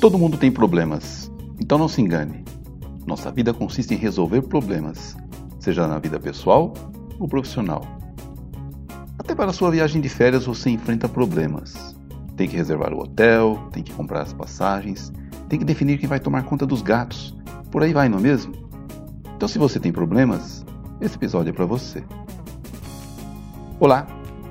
Todo mundo tem problemas, então não se engane. Nossa vida consiste em resolver problemas, seja na vida pessoal ou profissional. Até para sua viagem de férias você enfrenta problemas. Tem que reservar o hotel, tem que comprar as passagens, tem que definir quem vai tomar conta dos gatos. Por aí vai, não é mesmo? Então, se você tem problemas, esse episódio é para você. Olá,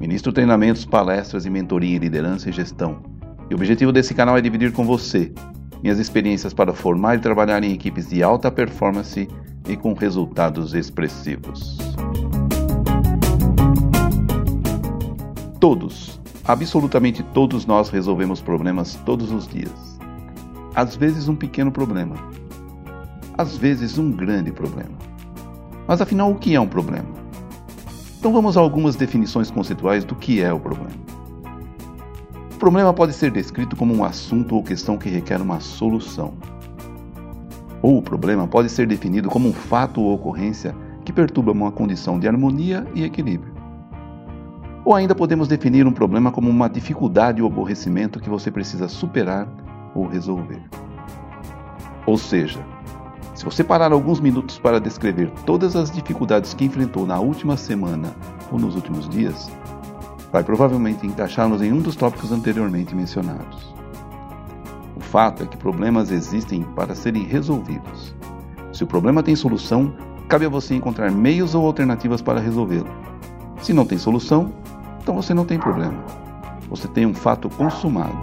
Ministro treinamentos, palestras e mentoria em liderança e gestão. E o objetivo desse canal é dividir com você minhas experiências para formar e trabalhar em equipes de alta performance e com resultados expressivos. Todos, absolutamente todos nós resolvemos problemas todos os dias. Às vezes um pequeno problema, às vezes um grande problema. Mas afinal, o que é um problema? Então vamos a algumas definições conceituais do que é o problema. O problema pode ser descrito como um assunto ou questão que requer uma solução. Ou o problema pode ser definido como um fato ou ocorrência que perturba uma condição de harmonia e equilíbrio. Ou ainda podemos definir um problema como uma dificuldade ou aborrecimento que você precisa superar ou resolver. Ou seja, se você parar alguns minutos para descrever todas as dificuldades que enfrentou na última semana ou nos últimos dias, vai provavelmente encaixá-los em um dos tópicos anteriormente mencionados. O fato é que problemas existem para serem resolvidos. Se o problema tem solução, cabe a você encontrar meios ou alternativas para resolvê-lo. Se não tem solução, então você não tem problema. Você tem um fato consumado.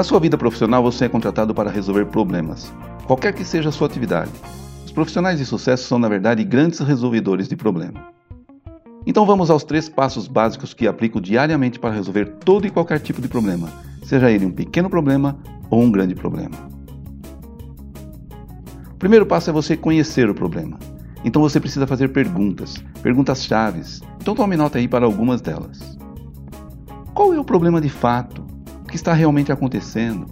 Na sua vida profissional, você é contratado para resolver problemas, qualquer que seja a sua atividade. Os profissionais de sucesso são, na verdade, grandes resolvedores de problemas. Então vamos aos três passos básicos que aplico diariamente para resolver todo e qualquer tipo de problema, seja ele um pequeno problema ou um grande problema. O primeiro passo é você conhecer o problema. Então você precisa fazer perguntas, perguntas chaves. Então tome nota aí para algumas delas. Qual é o problema de fato? Que está realmente acontecendo?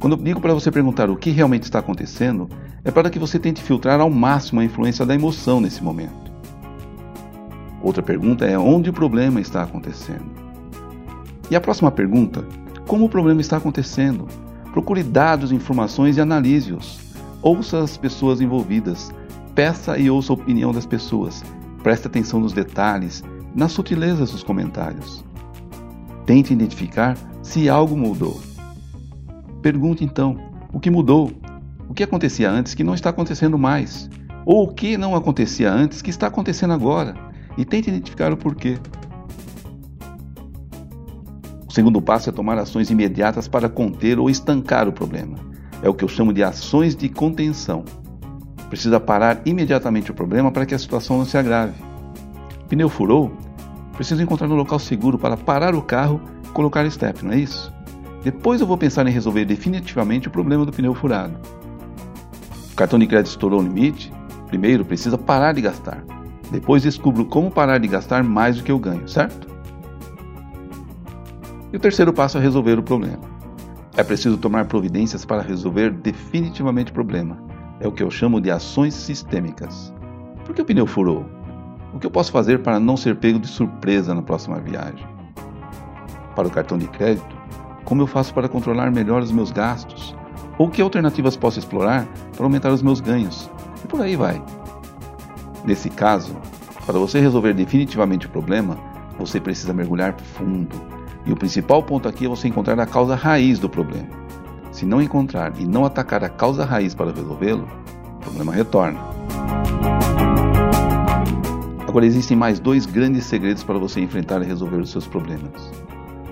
Quando eu digo para você perguntar o que realmente está acontecendo, é para que você tente filtrar ao máximo a influência da emoção nesse momento. Outra pergunta é onde o problema está acontecendo. E a próxima pergunta, como o problema está acontecendo? Procure dados, informações e analise-os. Ouça as pessoas envolvidas. Peça e ouça a opinião das pessoas. Preste atenção nos detalhes, nas sutilezas dos comentários. Tente identificar se algo mudou. Pergunte então: o que mudou? O que acontecia antes que não está acontecendo mais? Ou o que não acontecia antes que está acontecendo agora? e tente identificar o porquê. O segundo passo é tomar ações imediatas para conter ou estancar o problema. É o que eu chamo de ações de contenção. Precisa parar imediatamente o problema para que a situação não se agrave. Pneu furou? Preciso encontrar um local seguro para parar o carro e colocar step, não é isso? Depois eu vou pensar em resolver definitivamente o problema do pneu furado. O cartão de crédito estourou o limite? Primeiro precisa parar de gastar. Depois descubro como parar de gastar mais do que eu ganho, certo? E o terceiro passo é resolver o problema. É preciso tomar providências para resolver definitivamente o problema. É o que eu chamo de ações sistêmicas. Por que o pneu furou? O que eu posso fazer para não ser pego de surpresa na próxima viagem? Para o cartão de crédito, como eu faço para controlar melhor os meus gastos? Ou que alternativas posso explorar para aumentar os meus ganhos? E por aí vai. Nesse caso, para você resolver definitivamente o problema, você precisa mergulhar fundo. E o principal ponto aqui é você encontrar a causa raiz do problema. Se não encontrar e não atacar a causa raiz para resolvê-lo, o problema retorna. Agora existem mais dois grandes segredos para você enfrentar e resolver os seus problemas.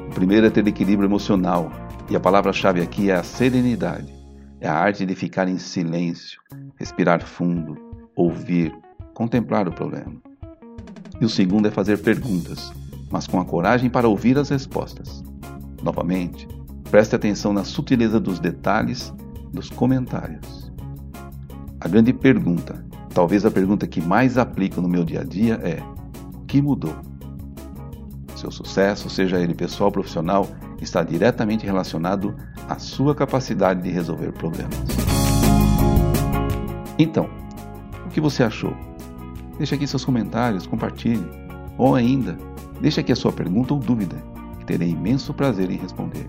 O primeiro é ter equilíbrio emocional, e a palavra-chave aqui é a serenidade. É a arte de ficar em silêncio, respirar fundo, ouvir, contemplar o problema. E o segundo é fazer perguntas. mas com a coragem para ouvir as respostas. Novamente, preste atenção na sutileza dos detalhes dos comentários. A grande pergunta, talvez a pergunta que mais aplico no meu dia a dia é: que mudou? Seu sucesso, seja ele pessoal ou profissional, está diretamente relacionado à sua capacidade de resolver problemas. Então, o que você achou? Deixe aqui seus comentários, compartilhe. Ou ainda, deixe aqui a sua pergunta ou dúvida, que terei imenso prazer em responder.